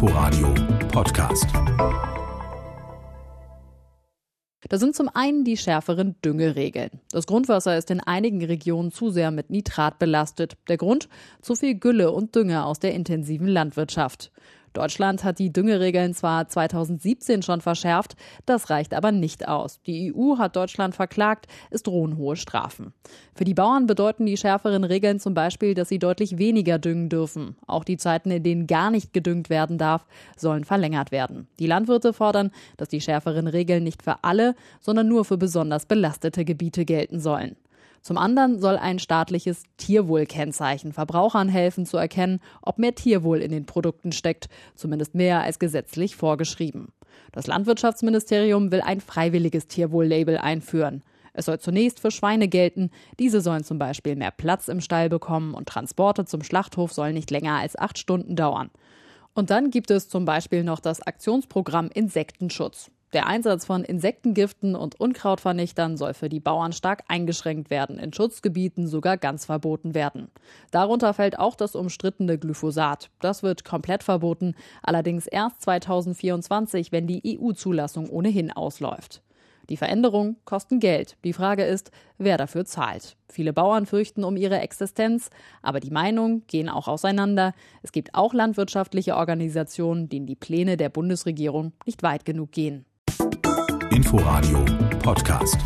Inforadio Podcast. Da sind zum einen die schärferen Düngeregeln. Das Grundwasser ist in einigen Regionen zu sehr mit Nitrat belastet. Der Grund? Zu viel Gülle und Dünger aus der intensiven Landwirtschaft. Deutschland hat die Düngeregeln zwar 2017 schon verschärft, das reicht aber nicht aus. Die EU hat Deutschland verklagt, es drohen hohe Strafen. Für die Bauern bedeuten die schärferen Regeln zum Beispiel, dass sie deutlich weniger düngen dürfen. Auch die Zeiten, in denen gar nicht gedüngt werden darf, sollen verlängert werden. Die Landwirte fordern, dass die schärferen Regeln nicht für alle, sondern nur für besonders belastete Gebiete gelten sollen. Zum anderen soll ein staatliches Tierwohlkennzeichen Verbrauchern helfen zu erkennen, ob mehr Tierwohl in den Produkten steckt, zumindest mehr als gesetzlich vorgeschrieben. Das Landwirtschaftsministerium will ein freiwilliges Tierwohl-Label einführen. Es soll zunächst für Schweine gelten. Diese sollen zum Beispiel mehr Platz im Stall bekommen und Transporte zum Schlachthof sollen nicht länger als acht Stunden dauern. Und dann gibt es zum Beispiel noch das Aktionsprogramm Insektenschutz. Der Einsatz von Insektengiften und Unkrautvernichtern soll für die Bauern stark eingeschränkt werden, in Schutzgebieten sogar ganz verboten werden. Darunter fällt auch das umstrittene Glyphosat. Das wird komplett verboten, allerdings erst 2024, wenn die EU-Zulassung ohnehin ausläuft. Die Veränderungen kosten Geld. Die Frage ist, wer dafür zahlt. Viele Bauern fürchten um ihre Existenz, aber die Meinungen gehen auch auseinander. Es gibt auch landwirtschaftliche Organisationen, denen die Pläne der Bundesregierung nicht weit genug gehen. Inforadio Podcast.